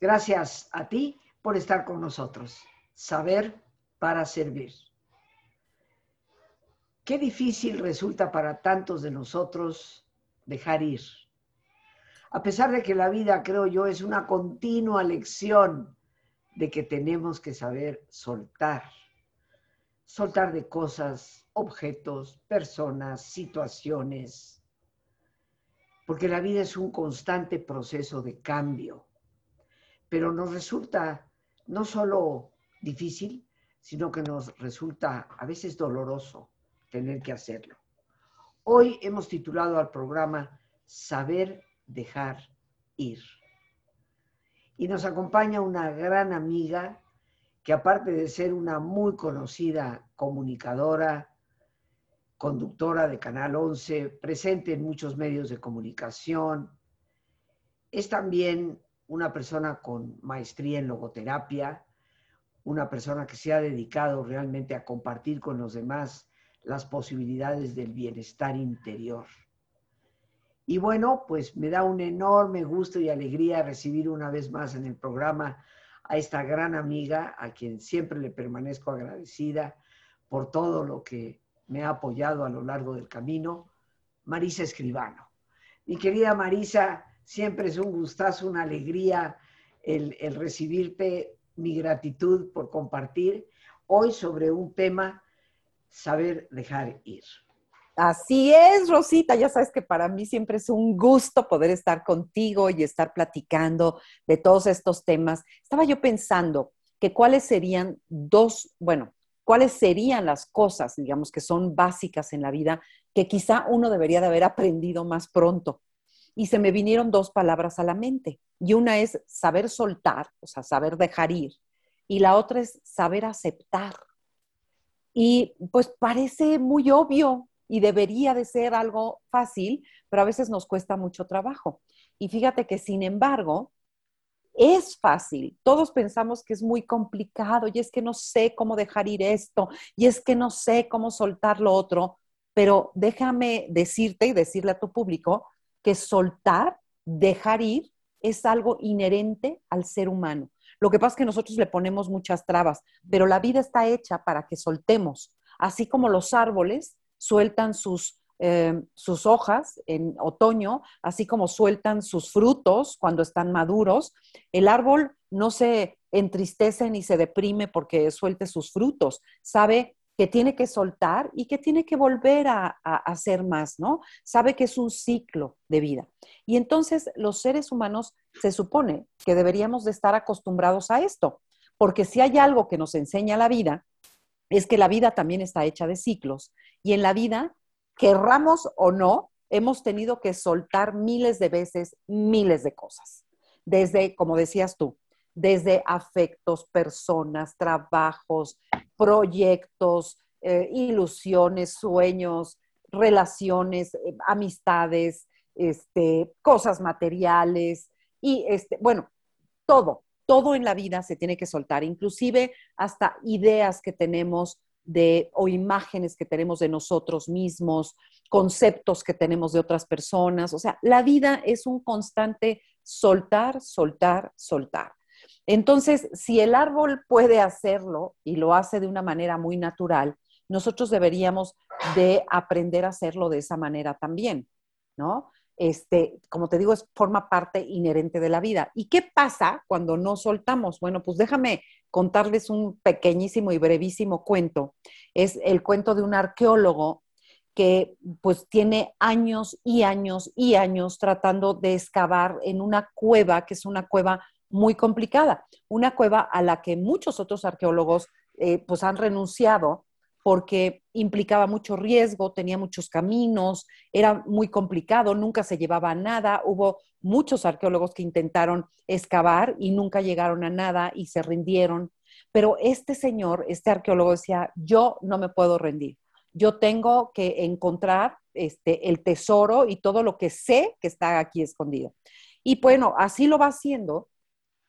Gracias a ti por estar con nosotros. Saber para servir. Qué difícil resulta para tantos de nosotros dejar ir. A pesar de que la vida, creo yo, es una continua lección de que tenemos que saber soltar. Soltar de cosas, objetos, personas, situaciones. Porque la vida es un constante proceso de cambio. Pero nos resulta no solo difícil, sino que nos resulta a veces doloroso tener que hacerlo. Hoy hemos titulado al programa Saber dejar ir. Y nos acompaña una gran amiga que aparte de ser una muy conocida comunicadora, conductora de Canal 11, presente en muchos medios de comunicación, es también una persona con maestría en logoterapia, una persona que se ha dedicado realmente a compartir con los demás las posibilidades del bienestar interior. Y bueno, pues me da un enorme gusto y alegría recibir una vez más en el programa a esta gran amiga, a quien siempre le permanezco agradecida por todo lo que me ha apoyado a lo largo del camino, Marisa Escribano. Mi querida Marisa, siempre es un gustazo, una alegría el, recibirte, mi gratitud por compartir hoy sobre un tema saber dejar ir. Así es, Rosita, ya sabes que para mí siempre es un gusto poder estar contigo y estar platicando de todos estos temas. Estaba yo pensando que cuáles serían dos, bueno, cuáles serían las cosas, digamos, que son básicas en la vida que quizá uno debería de haber aprendido más pronto. Y se me vinieron dos palabras a la mente. Y una es saber soltar, o sea, saber dejar ir. Y la otra es saber aceptar. Y pues parece muy obvio y debería de ser algo fácil, pero a veces nos cuesta mucho trabajo. Y fíjate que sin embargo, es fácil. Todos pensamos que es muy complicado y es que no sé cómo dejar ir esto y es que no sé cómo soltar lo otro, pero déjame decirte y decirle a tu público que soltar, dejar ir, es algo inherente al ser humano. Lo que pasa es que nosotros le ponemos muchas trabas, pero la vida está hecha para que soltemos. Así como los árboles sueltan sus, eh, sus hojas en otoño, así como sueltan sus frutos cuando están maduros, el árbol no se entristece ni se deprime porque suelte sus frutos. Sabe que tiene que soltar y que tiene que volver a, hacer más, ¿no? Sabe que es un ciclo de vida. Y entonces los seres humanos se supone que deberíamos de estar acostumbrados a esto, porque si hay algo que nos enseña la vida, es que la vida también está hecha de ciclos y en la vida, querramos o no, hemos tenido que soltar miles de veces miles de cosas. Desde, como decías tú, desde afectos, personas, trabajos, proyectos, eh, ilusiones, sueños, relaciones, eh, amistades, este, cosas materiales y este, bueno, todo, todo en la vida se tiene que soltar, inclusive hasta ideas que tenemos de o imágenes que tenemos de nosotros mismos, conceptos que tenemos de otras personas, o sea, la vida es un constante soltar, soltar, soltar. Entonces, si el árbol puede hacerlo y lo hace de una manera muy natural, nosotros deberíamos de aprender a hacerlo de esa manera también, ¿no? Este, como te digo, es forma parte inherente de la vida. ¿Y qué pasa cuando no soltamos? Bueno, pues déjame contarles un pequeñísimo y brevísimo cuento. Es el cuento de un arqueólogo que pues tiene años y años y años tratando de excavar en una cueva, que es una cueva muy complicada, una cueva a la que muchos otros arqueólogos eh, pues han renunciado porque implicaba mucho riesgo, tenía muchos caminos, era muy complicado, nunca se llevaba a nada. Hubo muchos arqueólogos que intentaron excavar y nunca llegaron a nada y se rindieron. Pero este señor, este arqueólogo decía, yo no me puedo rendir. Yo tengo que encontrar este, el tesoro y todo lo que sé que está aquí escondido. Y bueno, así lo va haciendo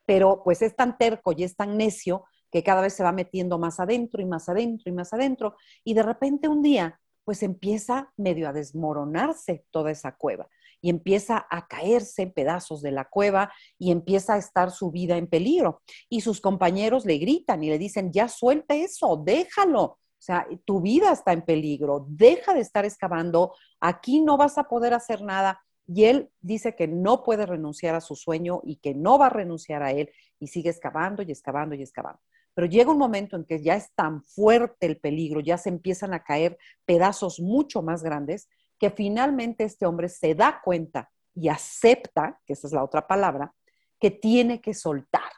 pero pues es tan terco y es tan necio que cada vez se va metiendo más adentro y más adentro y más adentro, y de repente un día pues empieza medio a desmoronarse toda esa cueva. y empieza a caerse en pedazos de la cueva y empieza a estar su vida en peligro. Y sus compañeros le gritan y le dicen, ya suelta eso, déjalo. O sea, tu vida está en peligro, deja de estar excavando, aquí no vas a poder hacer nada. Y él dice que no puede renunciar a su sueño y que no va a renunciar a él y sigue excavando y excavando y excavando. Pero llega un momento en que ya es tan fuerte el peligro, ya se empiezan a caer pedazos mucho más grandes, que finalmente este hombre se da cuenta y acepta, que esa es la otra palabra, que tiene que soltar.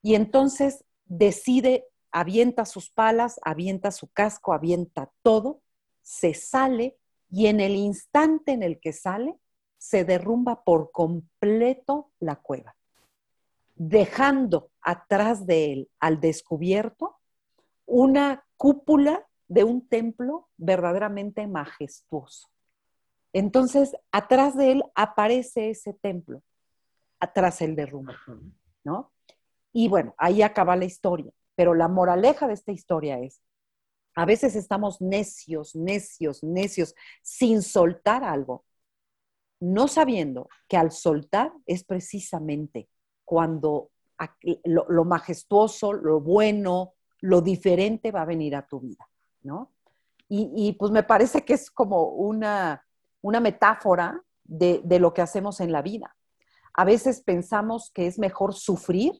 Y entonces decide, avienta sus palas, avienta su casco, avienta todo, se sale y en el instante en el que sale, se derrumba por completo la cueva, dejando atrás de él al descubierto una cúpula de un templo verdaderamente majestuoso. Entonces, atrás de él aparece ese templo, atrás el derrumbe, ¿no? Y bueno, ahí acaba la historia. Pero la moraleja de esta historia es, a veces estamos necios, necios, necios, sin soltar algo, no sabiendo que al soltar es precisamente cuando lo, majestuoso, lo bueno, lo diferente va a venir a tu vida, ¿no? y pues me parece que es como una, una metáfora de, lo que hacemos en la vida. A veces pensamos que es mejor sufrir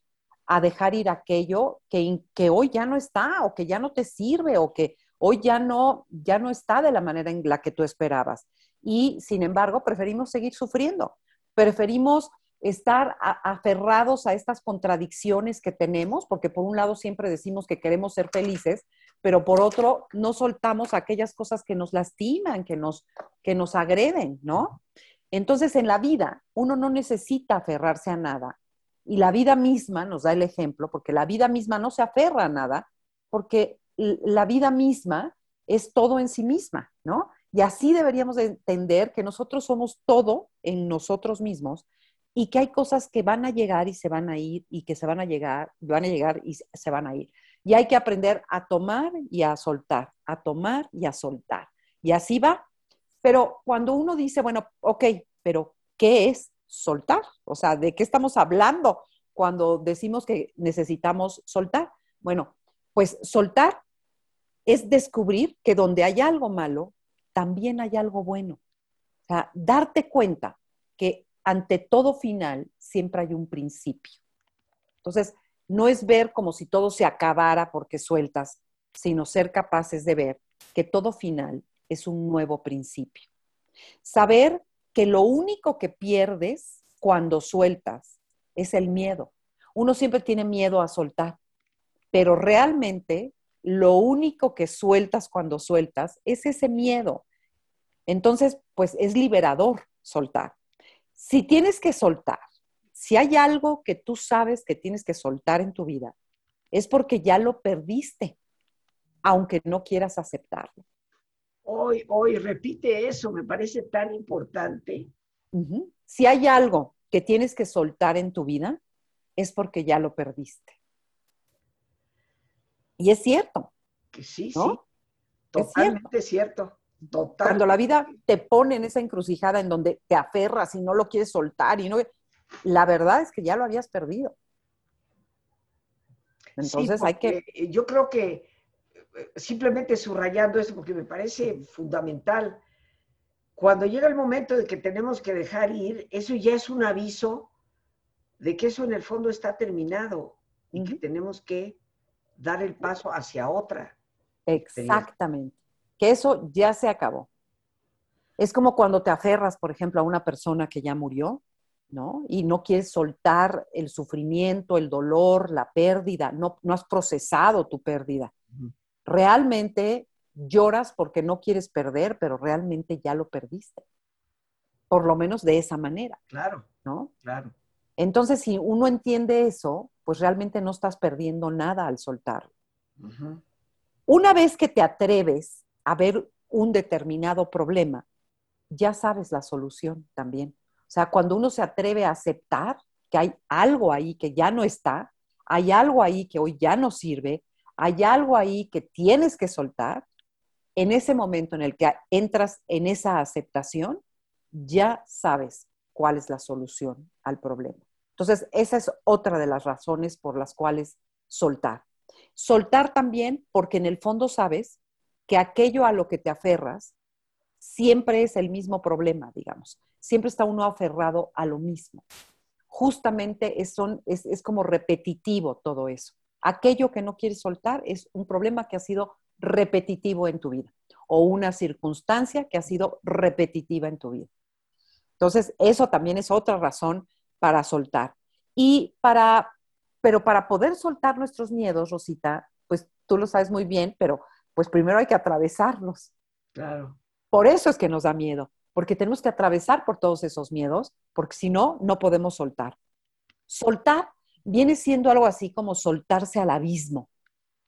a dejar ir aquello que, que hoy ya no está o que ya no te sirve o que hoy ya no, ya no está de la manera en la que tú esperabas. Y sin embargo, preferimos seguir sufriendo, preferimos estar aferrados a estas contradicciones que tenemos, porque por un lado siempre decimos que queremos ser felices, pero por otro no soltamos aquellas cosas que nos lastiman, que nos, que nos agreden, ¿no? Entonces en la vida uno no necesita aferrarse a nada y la vida misma nos da el ejemplo, porque la vida misma no se aferra a nada, porque la vida misma es todo en sí misma, ¿no? Y así deberíamos entender que nosotros somos todo en nosotros mismos y que hay cosas que van a llegar y se van a ir y que se van a llegar, van a llegar y se van a ir. Y hay que aprender a tomar y a soltar, a tomar y a soltar. Y así va. Pero cuando uno dice, bueno, ok, pero ¿qué es soltar? O sea, ¿de qué estamos hablando cuando decimos que necesitamos soltar? Bueno, pues soltar es descubrir que donde hay algo malo, también hay algo bueno. O sea, darte cuenta que ante todo final siempre hay un principio. Entonces, no es ver como si todo se acabara porque sueltas, sino ser capaces de ver que todo final es un nuevo principio. Saber que lo único que pierdes cuando sueltas es el miedo. Uno siempre tiene miedo a soltar, pero realmente lo único que sueltas cuando sueltas es ese miedo. Entonces, pues es liberador soltar. Si tienes que soltar si hay algo que tú sabes que tienes que soltar en tu vida, es porque ya lo perdiste, aunque no quieras aceptarlo. Hoy, hoy, repite eso, me parece tan importante. Si hay algo que tienes que soltar en tu vida, es porque ya lo perdiste. Y es cierto. Que sí, sí. Totalmente cierto. cierto. Cuando la vida te pone en esa encrucijada en donde te aferras y no lo quieres soltar y no la verdad es que ya lo habías perdido. Entonces hay que... Yo creo que eh, simplemente subrayando eso porque me parece fundamental. Cuando llega el momento de que tenemos que dejar ir, eso ya es un aviso de que eso en el fondo está terminado y que tenemos que dar el paso hacia otra. Exactamente. Que eso ya se acabó. Es como cuando te aferras, por ejemplo, a una persona que ya murió ¿no? Y no quieres soltar el sufrimiento, el dolor, la pérdida, no, no has procesado tu pérdida. Realmente lloras porque no quieres perder, pero realmente ya lo perdiste. Por lo menos de esa manera. Claro. ¿No? Claro. Entonces, si uno entiende eso, pues realmente no estás perdiendo nada al soltarlo. Una vez que te atreves a un determinado problema, ya sabes la solución también. O sea, cuando uno se atreve a aceptar que hay algo ahí que ya no está, hay algo ahí que hoy ya no sirve, hay algo ahí que tienes que soltar, en ese momento en el que entras en esa aceptación, ya sabes cuál es la solución al problema. Entonces, esa es otra de las razones por las cuales soltar. Soltar también porque en el fondo sabes que aquello a lo que te aferras siempre es el mismo problema, digamos. Siempre está uno aferrado a lo mismo. Justamente es, es como repetitivo todo eso. Aquello que no quieres soltar es un problema que ha sido repetitivo en tu vida o una circunstancia que ha sido repetitiva en tu vida. Entonces, eso también es otra razón para soltar. Y para, pero para poder soltar nuestros miedos, Rosita, pues tú lo sabes muy bien, pero pues primero hay que atravesarlos. Claro. Por eso es que nos da miedo, porque tenemos que atravesar por todos esos miedos, porque si no, no podemos soltar. Soltar viene siendo algo así como soltarse al abismo,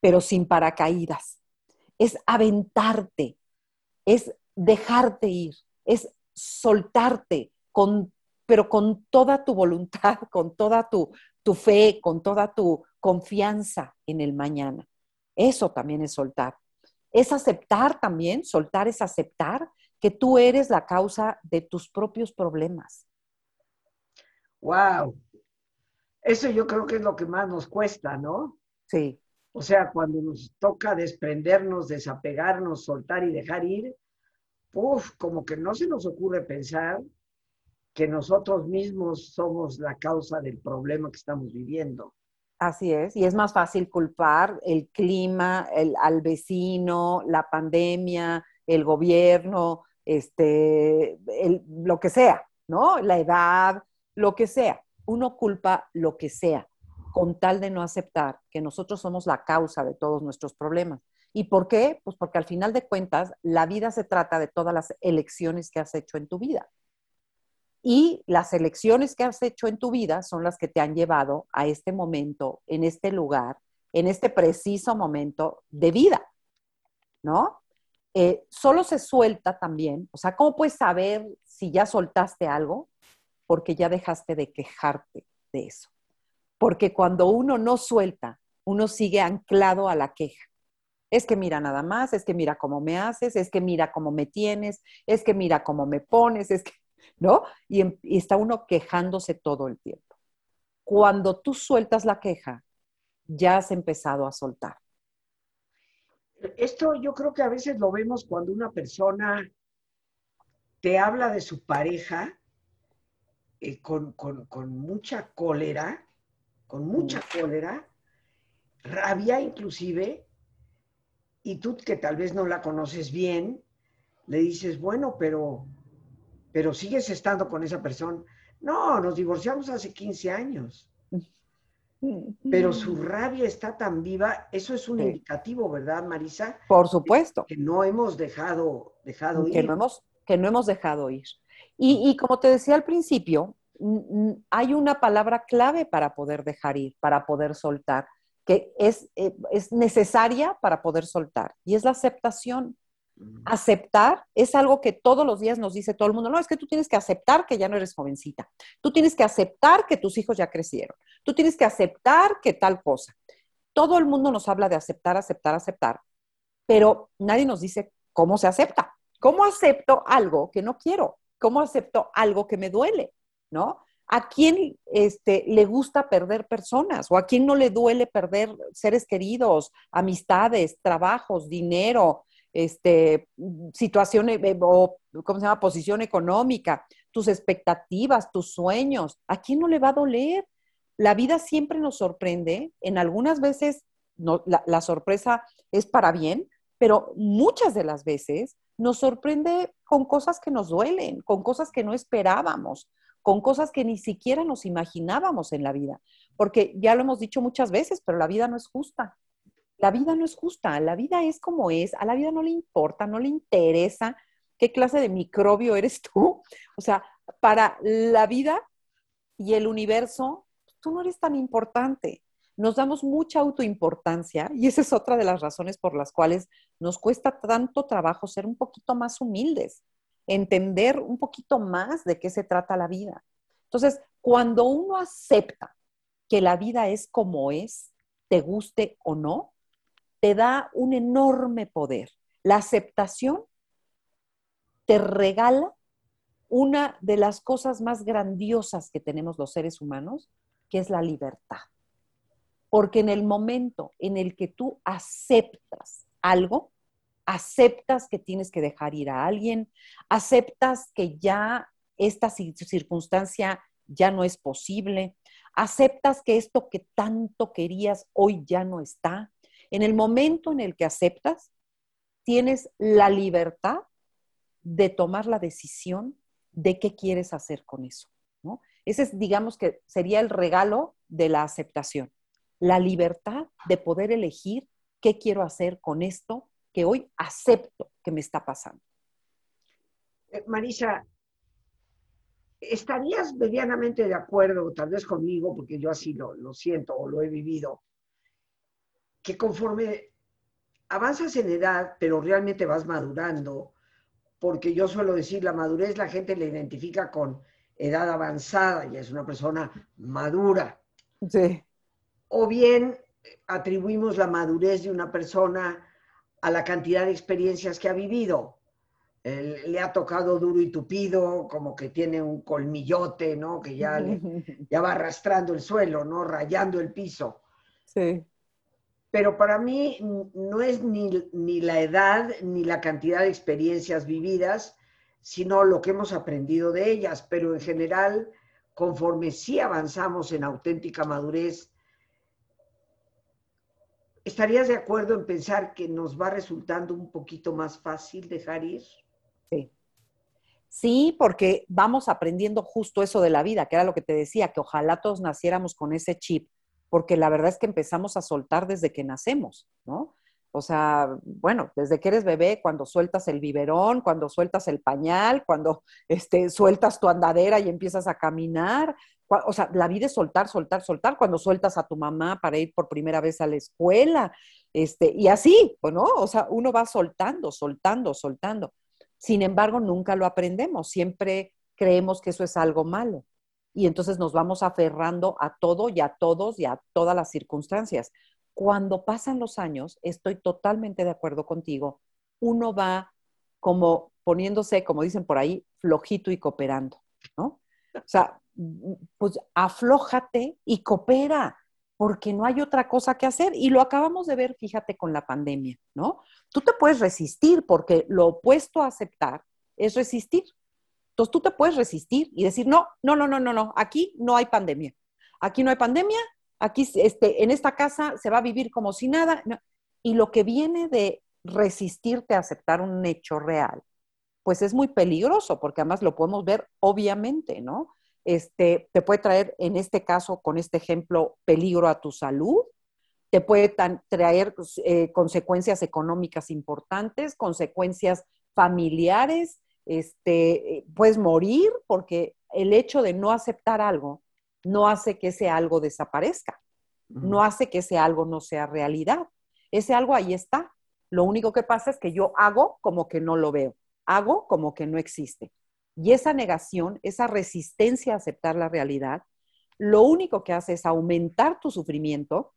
pero sin paracaídas es aventarte, es dejarte ir, es soltarte, con, pero con toda tu voluntad, con toda tu, tu fe, con toda tu confianza en el mañana. Eso también es soltar. Es aceptar también, soltar es aceptar que tú eres la causa de tus propios problemas. Wow. Eso yo creo que es lo que más nos cuesta, ¿no? Sí. O sea, cuando nos toca desprendernos, desapegarnos, soltar y dejar ir, uf, como que no se nos ocurre pensar que nosotros mismos somos la causa del problema que estamos viviendo. Así es, y es más fácil culpar el clima, el, al vecino, la pandemia, el gobierno, este, lo que sea, ¿no? La edad, lo que sea. Uno culpa lo que sea con tal de no aceptar que nosotros somos la causa de todos nuestros problemas. ¿Y por qué? Pues porque al final de cuentas, la vida se trata de todas las elecciones que has hecho en tu vida. Y las elecciones que has hecho en tu vida son las que te han llevado a este momento, en este lugar, en este preciso momento de vida, ¿no? Eh, solo se suelta también, o sea, ¿cómo puedes saber si ya soltaste algo? Porque ya dejaste de quejarte de eso porque cuando uno no suelta, uno sigue anclado a la queja. Es que mira nada más, es que mira cómo me haces, es que mira cómo me tienes, es que mira cómo me pones, es que, ¿no? Y, em, y está uno quejándose todo el tiempo. Cuando tú sueltas la queja, ya has empezado a soltar. Esto yo creo que a veces lo vemos cuando una persona te habla de su pareja eh, con, con, mucha cólera con mucha cólera, rabia inclusive, y tú que tal vez no la conoces bien, le dices, bueno, pero, pero sigues estando con esa persona. No, nos divorciamos hace 15 años. Pero su rabia está tan viva, eso es un indicativo, ¿verdad, Marisa? Por supuesto. Que no hemos dejado, dejado que ir. No hemos, que no hemos dejado ir. Y, y como te decía al principio, hay una palabra clave para poder dejar ir, para poder soltar, que es, eh, es necesaria para poder soltar, y es la aceptación. Aceptar es algo que todos los días nos dice todo el mundo, no, es que tú tienes que aceptar que ya no eres jovencita, tú tienes que aceptar que tus hijos ya crecieron, tú tienes que aceptar que tal cosa. Todo el mundo nos habla de aceptar, aceptar, aceptar, pero nadie nos dice cómo se acepta. ¿Cómo acepto algo que no quiero? ¿Cómo acepto algo que me duele? ¿no? ¿A quién este, le gusta perder personas o a quién no le duele perder seres queridos, amistades, trabajos, dinero, este, situación eh, o, ¿cómo se llama? Posición económica, tus expectativas, tus sueños. ¿A quién no le va a doler? La vida siempre nos sorprende. En algunas veces la, la sorpresa es para bien, pero muchas de las veces nos sorprende con cosas que nos duelen, con cosas que no esperábamos con cosas que ni siquiera nos imaginábamos en la vida. Porque ya lo hemos dicho muchas veces, pero la vida no es justa. La vida no es justa, la vida es como es, a la vida no le importa, no le interesa qué clase de microbio eres tú. O sea, para la vida y el universo, tú no eres tan importante. Nos damos mucha autoimportancia y esa es otra de las razones por las cuales nos cuesta tanto trabajo ser un poquito más humildes entender un poquito más de qué se trata la vida. Entonces, cuando uno acepta que la vida es como es, te guste o no, te da un enorme poder. La aceptación te regala una de las cosas más grandiosas que tenemos los seres humanos, que es la libertad. Porque en el momento en el que tú aceptas algo, aceptas que tienes que dejar ir a alguien, aceptas que ya esta circunstancia ya no es posible, aceptas que esto que tanto querías hoy ya no está. En el momento en el que aceptas, tienes la libertad de tomar la decisión de qué quieres hacer con eso. ¿no? Ese es, digamos que sería el regalo de la aceptación, la libertad de poder elegir qué quiero hacer con esto que hoy acepto que me está pasando. Eh, Marisa, ¿estarías medianamente de acuerdo, tal vez conmigo, porque yo así lo, lo siento o lo he vivido, que conforme avanzas en edad, pero realmente vas madurando, porque yo suelo decir, la madurez la gente la identifica con edad avanzada, y es una persona madura. Sí. O bien atribuimos la madurez de una persona a la cantidad de experiencias que ha vivido. le ha tocado duro y tupido, como que tiene un colmillote, ¿no? Que ya, ya va arrastrando el suelo, ¿no? Rayando el piso. Sí. Pero para mí no es ni, ni la edad ni la cantidad de experiencias vividas, sino lo que hemos aprendido de ellas. Pero en general, conforme sí avanzamos en auténtica madurez, ¿estarías de acuerdo en pensar que nos va resultando un poquito más fácil dejar ir? Sí. Sí, porque vamos aprendiendo justo eso de la vida, que era lo que te decía, que ojalá todos naciéramos con ese chip porque la verdad es que empezamos a soltar desde que nacemos, ¿no? O sea, bueno, desde que eres bebé, cuando sueltas el biberón, cuando sueltas el pañal, cuando este, sueltas tu andadera y empiezas a caminar. O sea, la vida es soltar, soltar, soltar. Cuando sueltas a tu mamá para ir por primera vez a la escuela, este, y así, ¿no? O sea, uno va soltando, soltando, soltando. Sin embargo, nunca lo aprendemos. Siempre creemos que eso es algo malo y entonces nos vamos aferrando a todo y a todos y a todas las circunstancias. Cuando pasan los años, estoy totalmente de acuerdo contigo, uno va como poniéndose, como dicen por ahí, flojito y cooperando, ¿no? O sea, pues aflójate y coopera, porque no hay otra cosa que hacer. Y lo acabamos de ver, fíjate, con la pandemia, ¿no? Tú te puedes resistir porque lo opuesto a aceptar es resistir. Entonces tú te puedes resistir y decir, no, no, no, no, no, no, aquí no hay pandemia. Aquí no hay pandemia, aquí este, en esta casa se va a vivir como si nada. Y lo que viene de resistirte a aceptar un hecho real, pues es muy peligroso, porque además lo podemos ver obviamente, ¿no? Este, te puede traer, en este caso, con este ejemplo, peligro a tu salud, te puede traer eh, consecuencias económicas importantes, consecuencias familiares, este, puedes morir porque el hecho de no aceptar algo no hace que ese algo desaparezca, no hace que ese algo no sea realidad. Ese algo ahí está. Lo único que pasa es que yo hago como que no lo veo, hago como que no existe. Y esa negación, esa resistencia a aceptar la realidad, lo único que hace es aumentar tu sufrimiento,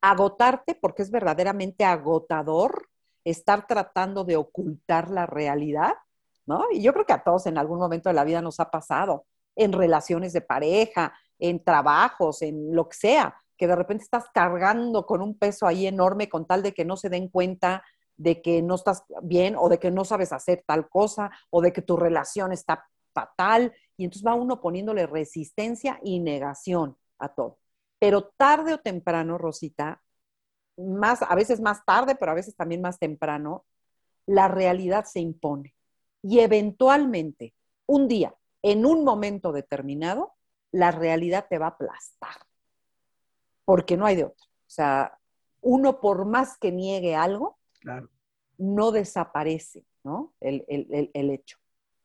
agotarte, porque es verdaderamente agotador estar tratando de ocultar la realidad y yo creo que a todos en algún momento de la vida nos ha pasado, en relaciones de pareja, en trabajos, en lo que sea, que de repente estás cargando con un peso ahí enorme con tal de que no se den cuenta de que no estás bien o de que no sabes hacer tal cosa o de que tu relación está fatal. Y entonces va uno poniéndole resistencia y negación a todo. Pero tarde o temprano, Rosita, más, a veces más tarde, pero a veces también más temprano, la realidad se impone y eventualmente, un día, en un momento determinado, la realidad te va a aplastar, porque no hay de otro. O sea, uno por más que niegue algo, no desaparece, ¿no? El, el, hecho.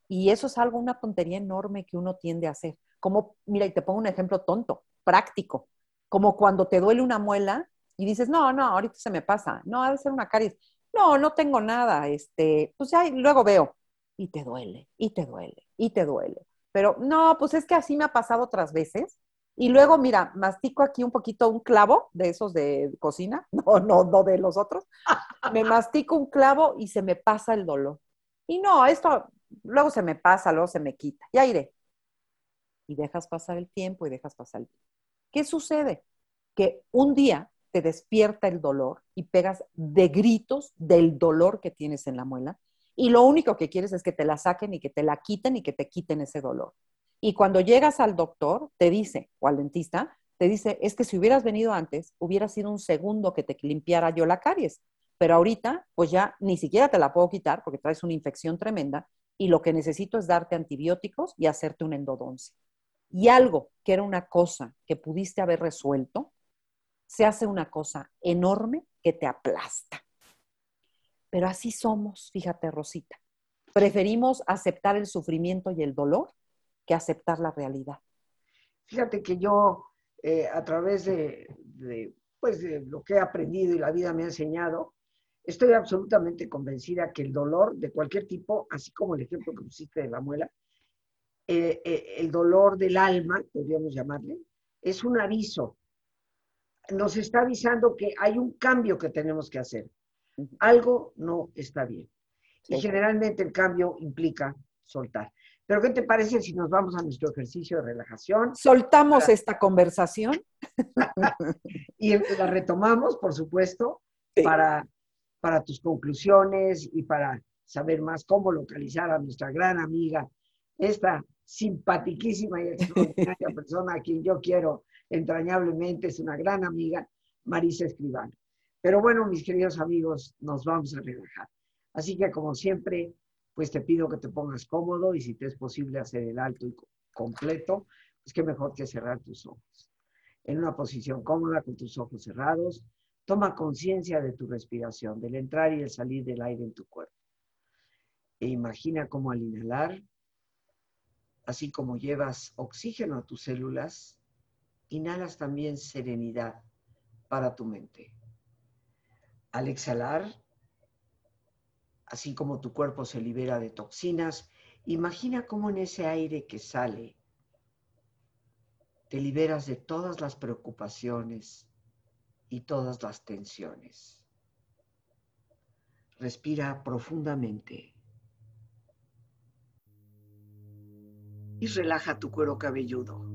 Y eso es algo, una tontería enorme que uno tiende a hacer. Como, mira, y te pongo un ejemplo tonto, práctico, como cuando te duele una muela y dices, no, no, ahorita se me pasa, no, ha de ser una caries. No, no tengo nada, este, pues ya luego veo y te duele, y te duele, y te duele. Pero no, pues es que así me ha pasado otras veces. Y luego, mira, mastico aquí un poquito un clavo de esos de cocina, no, no, no de los otros. Me mastico un clavo y se me pasa el dolor. Y no, esto luego se me pasa, luego se me quita, ya iré. Y dejas pasar el tiempo y dejas pasar el tiempo. ¿Qué sucede? Que un día te despierta el dolor y pegas de gritos del dolor que tienes en la muela y lo único que quieres es que te la saquen y que te la quiten y que te quiten ese dolor. Y cuando llegas al doctor, te dice, o al dentista, te dice, es que si hubieras venido antes, hubiera sido un segundo que te limpiara yo la caries. Pero ahorita, pues ya ni siquiera te la puedo quitar porque traes una infección tremenda y lo que necesito es darte antibióticos y hacerte un endodoncia. Y algo que era una cosa que pudiste haber resuelto, se hace una cosa enorme que te aplasta. Pero así somos, fíjate, Rosita. Preferimos aceptar el sufrimiento y el dolor que aceptar la realidad. Fíjate que yo, eh, a través de, pues de lo que he aprendido y la vida me ha enseñado, estoy absolutamente convencida que el dolor de cualquier tipo, así como el ejemplo que pusiste de la muela, eh, eh, el dolor del alma, podríamos llamarle, es un aviso nos está avisando que hay un cambio que tenemos que hacer. Algo no está bien. Y generalmente el cambio implica soltar. Pero ¿qué te parece si nos vamos a nuestro ejercicio de relajación? Soltamos esta conversación. y la retomamos, por supuesto, para, para tus conclusiones y para saber más cómo localizar a nuestra gran amiga, esta simpaticísima y extraordinaria persona a quien yo quiero entrañablemente, es una gran amiga, Marisa Escribano. Pero bueno, mis queridos amigos, nos vamos a relajar. Así que como siempre, pues te pido que te pongas cómodo y si te es posible hacer el alto y completo, pues qué mejor que cerrar tus ojos. En una posición cómoda con tus ojos cerrados, toma conciencia de tu respiración, del entrar y el salir del aire en tu cuerpo. E imagina cómo al inhalar, así como llevas oxígeno a tus células, inhalas también serenidad para tu mente. Al exhalar, así como tu cuerpo se libera de toxinas, imagina cómo en ese aire que sale te liberas de todas las preocupaciones y todas las tensiones. Respira profundamente y relaja tu cuero cabelludo.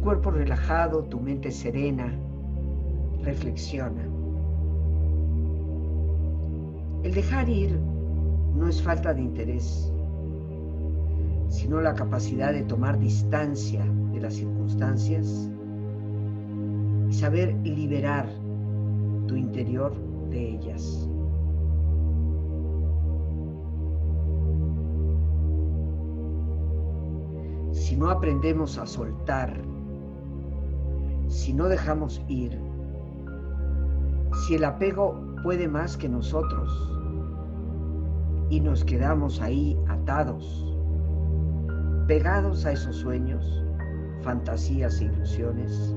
Cuerpo relajado, tu mente serena, reflexiona. El dejar ir no es falta de interés, sino la capacidad de tomar distancia de las circunstancias y saber liberar tu interior de ellas. Si no aprendemos a soltar, si no dejamos ir, si el apego puede más que nosotros y nos quedamos ahí atados, pegados a esos sueños, fantasías e ilusiones,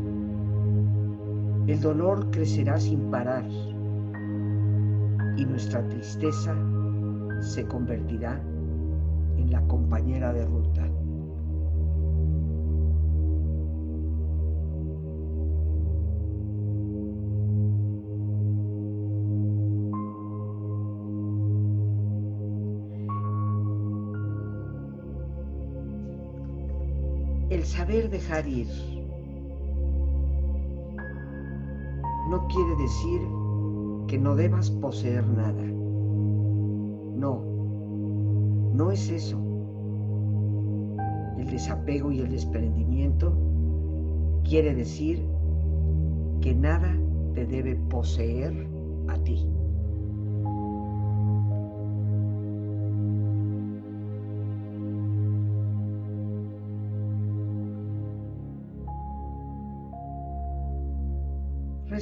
el dolor crecerá sin parar y nuestra tristeza se convertirá en la compañera de ruta. Saber dejar ir no quiere decir que no debas poseer nada. No, no es eso. El desapego y el desprendimiento quiere decir que nada te debe poseer a ti.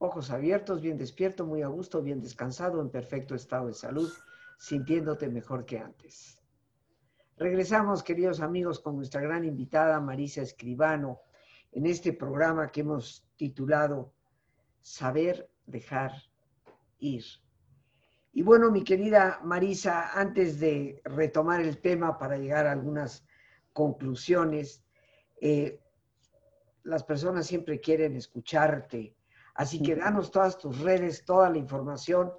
Ojos abiertos, bien despierto, muy a gusto, bien descansado, en perfecto estado de salud, sintiéndote mejor que antes. Regresamos, queridos amigos, con nuestra gran invitada Marisa Escribano en este programa que hemos titulado Saber dejar ir. Y bueno, mi querida Marisa, antes de retomar el tema para llegar a algunas conclusiones, eh, las personas siempre quieren escucharte, así que danos todas tus redes, toda la información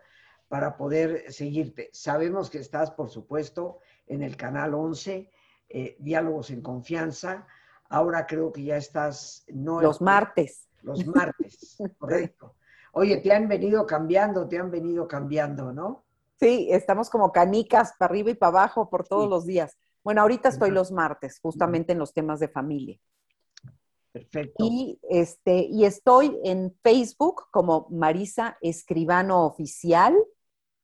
para poder seguirte. Sabemos que estás, por supuesto, en el canal 11, eh, Diálogos en Confianza. Ahora creo que ya estás... No los martes. Los martes, correcto. Oye, te han venido cambiando, te han venido cambiando, ¿no? Sí, estamos como canicas para arriba y para abajo por todos los días. Bueno, ahorita estoy los martes, justamente en los temas de familia. Perfecto. Y, este, y estoy en Facebook como Marisa Escribano Oficial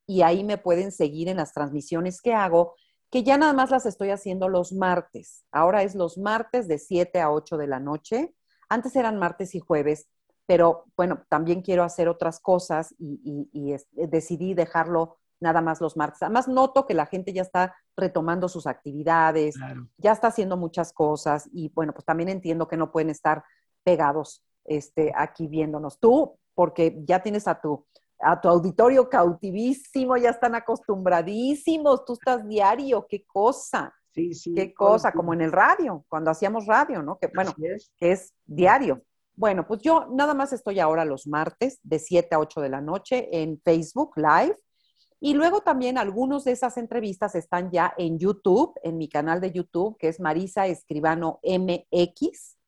y ahí me pueden seguir en las transmisiones que hago, que ya nada más las estoy haciendo los martes. Ahora es los martes de 7 a 8 de la noche. Antes eran martes y jueves, pero bueno, también quiero hacer otras cosas y, decidí dejarlo nada más los martes. Además, noto que la gente ya está retomando sus actividades, ya está haciendo muchas cosas y bueno, pues también entiendo que no pueden estar pegados este, aquí viéndonos. Tú, porque ya tienes a tu, a tu auditorio cautivísimo, ya están acostumbradísimos, tú estás diario, qué cosa. Sí, sí. Qué cosa, como en el radio, cuando hacíamos radio, ¿no? Que bueno, que es diario. Bueno, pues yo nada más estoy ahora los martes de 7 a 8 de la noche en Facebook Live. Y luego también algunos de esas entrevistas están ya en YouTube, en mi canal de YouTube, que es Marisa Escribano MX.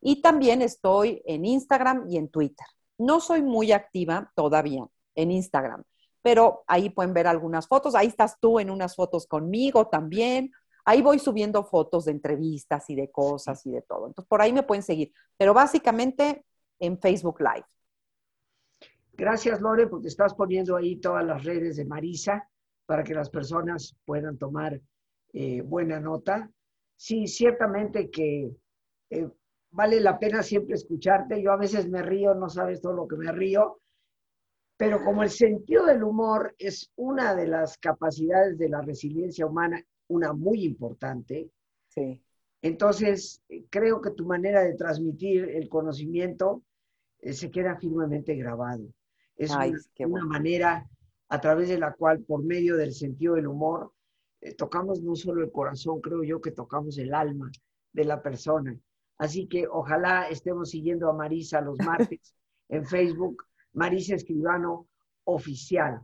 Y también estoy en Instagram y en Twitter. No soy muy activa todavía en Instagram, pero ahí pueden ver algunas fotos. Ahí estás tú en unas fotos conmigo también. Ahí voy subiendo fotos de entrevistas y de cosas y de todo. Entonces, por ahí me pueden seguir. Pero básicamente en Facebook Live. Gracias, Lore, porque estás poniendo ahí todas las redes de Marisa para que las personas puedan tomar eh, buena nota. Sí, ciertamente que eh, vale la pena siempre escucharte. Yo a veces me río, no sabes todo lo que me río, pero como el sentido del humor es una de las capacidades de la resiliencia humana una muy importante. Sí. Entonces, creo que tu manera de transmitir el conocimiento eh, se queda firmemente grabado. Es una, manera a través de la cual, por medio del sentido del humor, eh, tocamos no solo el corazón, creo yo que tocamos el alma de la persona. Así que ojalá estemos siguiendo a Marisa los martes en Facebook, Marisa Escribano Oficial,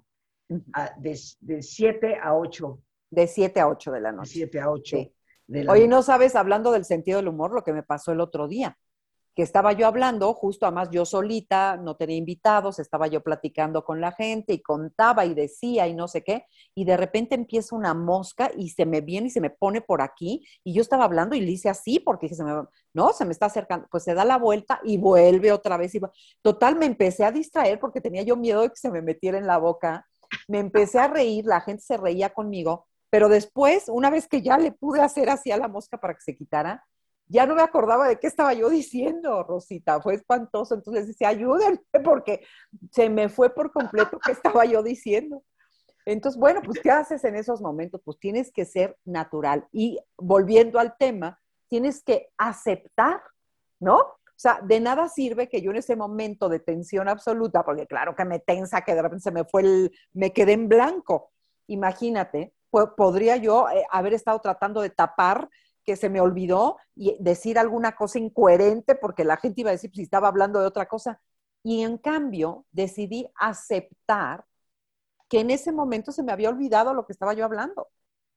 de 7 a 8 de 7 a 8 de la noche. De 7 a 8. Oye, no sabes, hablando del sentido del humor, lo que me pasó el otro día, que estaba yo hablando, justo además yo solita, no tenía invitados, estaba yo platicando con la gente y contaba y decía y no sé qué, y de repente empieza una mosca y se me viene y se me pone por aquí, y yo estaba hablando y le hice así porque se me, no, se me está acercando, pues se da la vuelta y vuelve otra vez. Y, total, me empecé a distraer porque tenía yo miedo de que se me metiera en la boca, me empecé a reír, la gente se reía conmigo, pero después, una vez que ya le pude hacer así a la mosca para que se quitara, ya no me acordaba de qué estaba yo diciendo, Rosita. Fue espantoso. Entonces decía, ayúdenme, porque se me fue por completo qué estaba yo diciendo. Entonces, bueno, pues, ¿qué haces en esos momentos? Pues tienes que ser natural. Y volviendo al tema, tienes que aceptar, ¿no? O sea, de nada sirve que yo en ese momento de tensión absoluta, porque claro que me tensa, que de repente se me fue el, me quedé en blanco. Imagínate, podría yo eh, haber estado tratando de tapar que se me olvidó y decir alguna cosa incoherente porque la gente iba a decir pues, si estaba hablando de otra cosa. Y en cambio decidí aceptar que en ese momento se me había olvidado lo que estaba yo hablando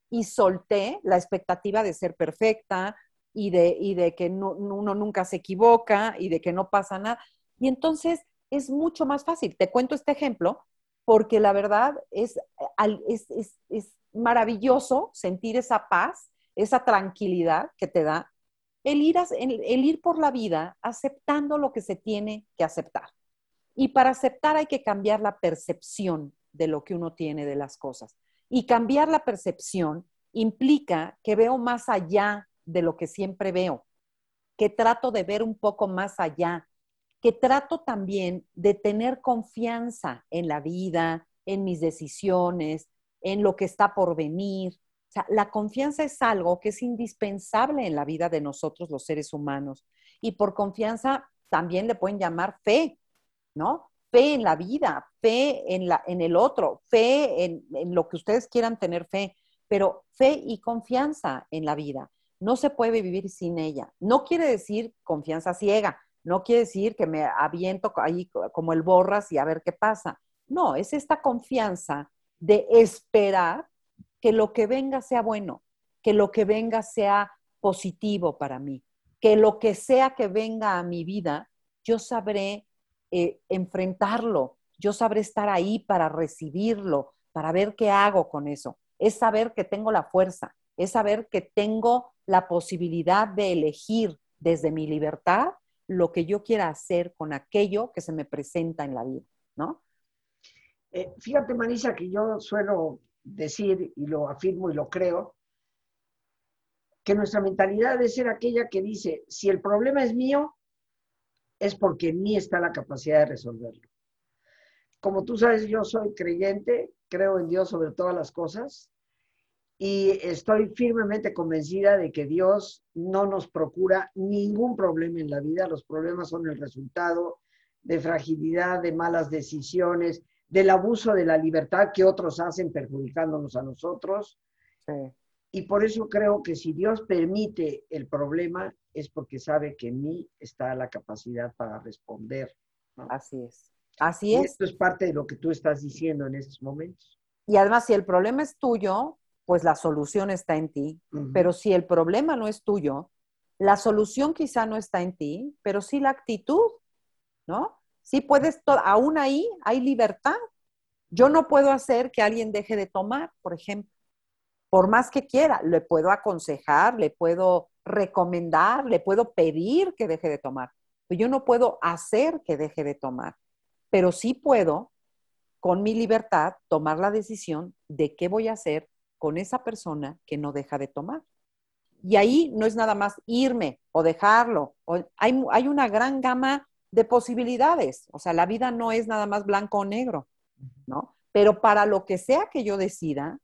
y solté la expectativa de ser perfecta y de, y de que uno nunca se equivoca y de que no pasa nada. Y entonces es mucho más fácil. Te cuento este ejemplo porque la verdad es, es, es, es maravilloso sentir esa paz, esa tranquilidad que te da el ir, el, ir por la vida aceptando lo que se tiene que aceptar. Y para aceptar hay que cambiar la percepción de lo que uno tiene de las cosas. Y cambiar la percepción implica que veo más allá de lo que siempre veo, que trato de ver un poco más allá, que trato también de tener confianza en la vida, en mis decisiones, en lo que está por venir. O sea, la confianza es algo que es indispensable en la vida de nosotros los seres humanos. Y por confianza también le pueden llamar fe, ¿no? Fe en la vida, fe en, la, en el otro, fe en, en lo que ustedes quieran tener fe, pero fe y confianza en la vida. No se puede vivir sin ella. No quiere decir confianza ciega, no quiere decir que me aviento ahí como el borras y a ver qué pasa. No, es esta confianza de esperar que lo que venga sea bueno, que lo que venga sea positivo para mí, que lo que sea que venga a mi vida, yo sabré eh, enfrentarlo, yo sabré estar ahí para recibirlo, para ver qué hago con eso. Es saber que tengo la fuerza, es saber que tengo la posibilidad de elegir desde mi libertad lo que yo quiera hacer con aquello que se me presenta en la vida, ¿no? Eh, fíjate, Marisa, que yo suelo decir, y lo afirmo y lo creo, que nuestra mentalidad debe ser aquella que dice, si el problema es mío, es porque en mí está la capacidad de resolverlo. Como tú sabes, yo soy creyente, creo en Dios sobre todas las cosas y estoy firmemente convencida de que Dios no nos procura ningún problema en la vida. Los problemas son el resultado de fragilidad, de malas decisiones, del abuso de la libertad que otros hacen perjudicándonos a nosotros. Y por eso creo que si Dios permite el problema es porque sabe que en mí está la capacidad para responder. Así es. Así es. Esto es parte de lo que tú estás diciendo en estos momentos. Y además, si el problema es tuyo, pues la solución está en ti. Pero si el problema no es tuyo, la solución quizá no está en ti, pero sí la actitud, ¿no? Sí puedes, aún ahí hay libertad. Yo no puedo hacer que alguien deje de tomar, por ejemplo. Por más que quiera, le puedo aconsejar, le puedo recomendar, le puedo pedir que deje de tomar. Pero yo no puedo hacer que deje de tomar. Pero sí puedo, con mi libertad, tomar la decisión de qué voy a hacer con esa persona que no deja de tomar. Y ahí no es nada más irme o dejarlo. hay, hay una gran gama de posibilidades. O sea, la vida no es nada más blanco o negro, ¿no? Pero para lo que sea que yo decida,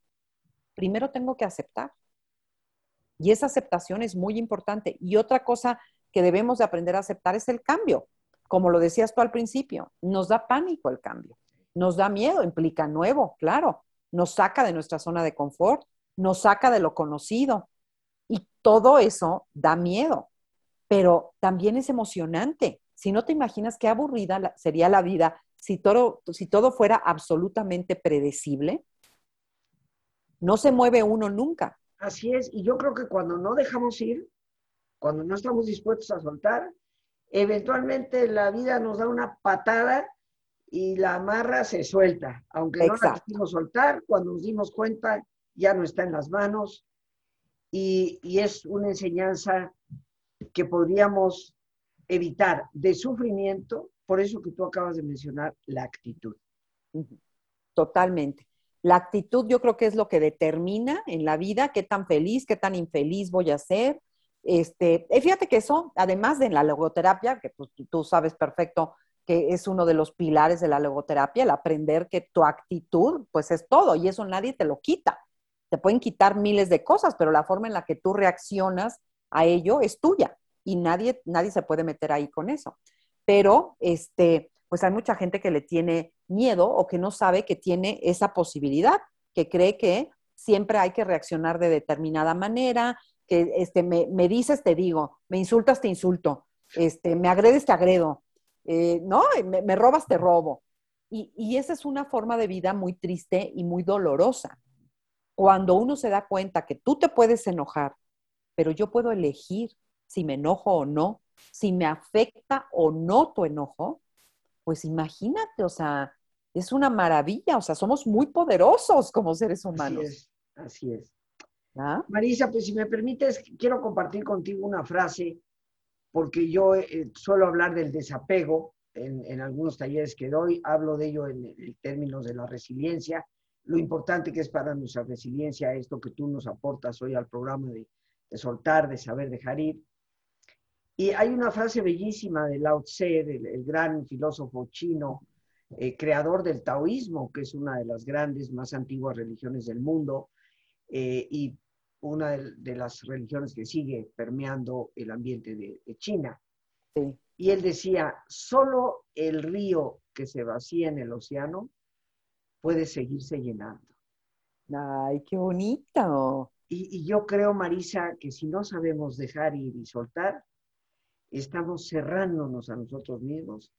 primero tengo que aceptar. Y esa aceptación es muy importante. Y otra cosa que debemos de aprender a aceptar es el cambio. Como lo decías tú al principio, nos da pánico el cambio, nos da miedo, implica nuevo, claro, nos saca de nuestra zona de confort, nos saca de lo conocido. Y todo eso da miedo, pero también es emocionante si no te imaginas qué aburrida sería la vida si todo, si todo fuera absolutamente predecible. No se mueve uno nunca. Así es, y yo creo que cuando no dejamos ir, cuando no estamos dispuestos a soltar, eventualmente la vida nos da una patada y la amarra se suelta. Aunque no la quisimos soltar, cuando nos dimos cuenta ya no está en las manos y, y es una enseñanza que podríamos evitar de sufrimiento, por eso que tú acabas de mencionar, la actitud. Totalmente. La actitud yo creo que es lo que determina en la vida qué tan feliz, qué tan infeliz voy a ser. Este, fíjate que eso, además de la logoterapia, que pues, tú sabes perfecto que es uno de los pilares de la logoterapia, el aprender que tu actitud, pues es todo, y eso nadie te lo quita. Te pueden quitar miles de cosas, pero la forma en la que tú reaccionas a ello es tuya y nadie, nadie se puede meter ahí con eso. Pero, este, pues hay mucha gente que le tiene miedo o que no sabe que tiene esa posibilidad, que cree que siempre hay que reaccionar de determinada manera, que este, me, dices, te digo, me insultas, te insulto, este, me agredes, te agredo, eh, ¿no? Me, robas, te robo. Y, y esa es una forma de vida muy triste y muy dolorosa. Cuando uno se da cuenta que tú te puedes enojar, pero yo puedo elegir si me enojo o no, si me afecta o no tu enojo, pues imagínate, o sea, es una maravilla, o sea, somos muy poderosos como seres humanos. Así es, así es. ¿Ah? Marisa, pues si me permites, quiero compartir contigo una frase, porque yo eh, suelo hablar del desapego en, en, algunos talleres que doy, hablo de ello en, en, términos de la resiliencia, lo importante que es para nuestra resiliencia esto que tú nos aportas hoy al programa de, de soltar, de saber dejar ir. Y hay una frase bellísima de Lao Tse, el gran filósofo chino, eh, creador del taoísmo, que es una de las grandes, más antiguas religiones del mundo, eh, y una de, las religiones que sigue permeando el ambiente de, China. Y él decía, solo el río que se vacía en el océano puede seguirse llenando. Ay, qué bonito. Y, y, yo creo, Marisa, que si no sabemos dejar ir y soltar, estamos cerrándonos a nosotros mismos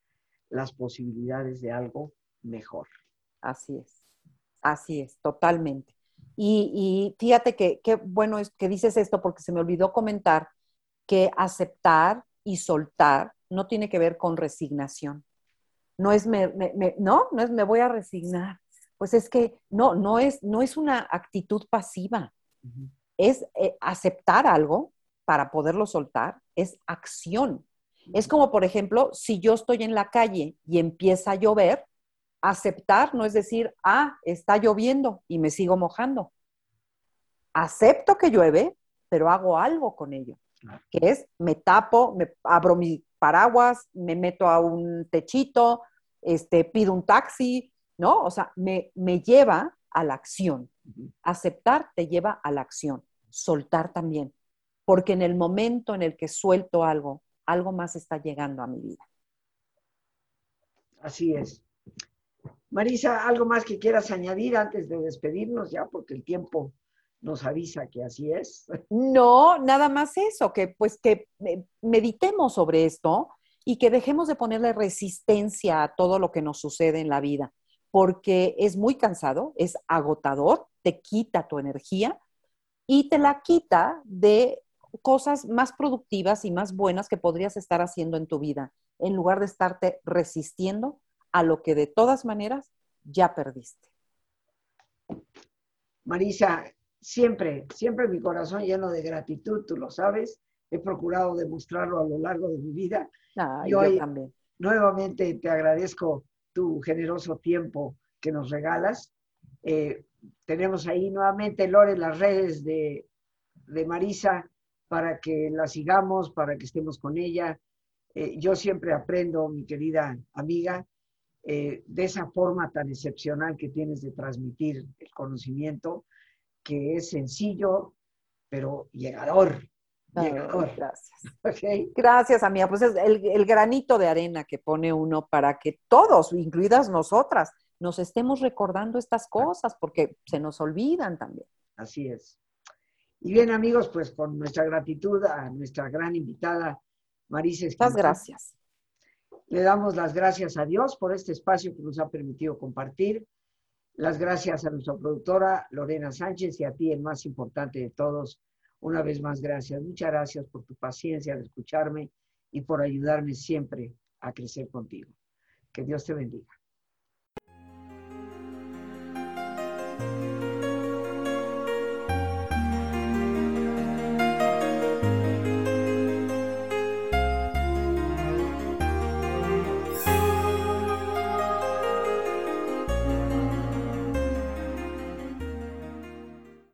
las posibilidades de algo mejor. Así es, así es, totalmente. Y, fíjate que qué bueno es que dices esto porque se me olvidó comentar que aceptar y soltar no tiene que ver con resignación. No es me, no, no es me voy a resignar. Pues es que no, no es, no es una actitud pasiva. Es eh, aceptar algo para poderlo soltar, es acción. Es como, por ejemplo, si yo estoy en la calle y empieza a llover, aceptar no es decir, ah, está lloviendo y me sigo mojando. Acepto que llueve, pero hago algo con ello, que es me tapo, me abro mi paraguas, me meto a un techito, este, pido un taxi, ¿no? O sea, me, me lleva a la acción. Aceptar te lleva a la acción, soltar también, porque en el momento en el que suelto algo, algo más está llegando a mi vida. Así es. Marisa, ¿algo más que quieras añadir antes de despedirnos ya? Porque el tiempo nos avisa que así es. No, nada más eso, que pues que meditemos sobre esto y que dejemos de ponerle resistencia a todo lo que nos sucede en la vida, porque es muy cansado, es agotador, te quita tu energía y te la quita de cosas más productivas y más buenas que podrías estar haciendo en tu vida, en lugar de estarte resistiendo a lo que de todas maneras ya perdiste. Marisa, siempre, siempre mi corazón lleno de gratitud, tú lo sabes, he procurado demostrarlo a lo largo de mi vida. y hoy también. nuevamente te agradezco tu generoso tiempo que nos regalas. Eh, tenemos ahí nuevamente, Lore, las redes de, de Marisa para que la sigamos, para que estemos con ella. Eh, yo siempre aprendo, mi querida amiga, eh, de esa forma tan excepcional que tienes de transmitir el conocimiento, que es sencillo, pero llegador. llegador. gracias. Gracias, amiga. Pues es el, el granito de arena que pone uno para que todos, incluidas nosotras, nos estemos recordando estas cosas, porque se nos olvidan también. Así es. Y bien, amigos, pues con nuestra gratitud a nuestra gran invitada, Marisa Muchas gracias. Le damos las gracias a Dios por este espacio que nos ha permitido compartir. Las gracias a nuestra productora Lorena Sánchez y a ti, el más importante de todos. Una vez más, gracias. Muchas gracias por tu paciencia de escucharme y por ayudarme siempre a crecer contigo. Que Dios te bendiga.